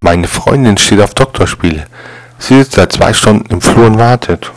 Meine Freundin steht auf Doktorspiele. Sie sitzt seit zwei Stunden im Flur und wartet.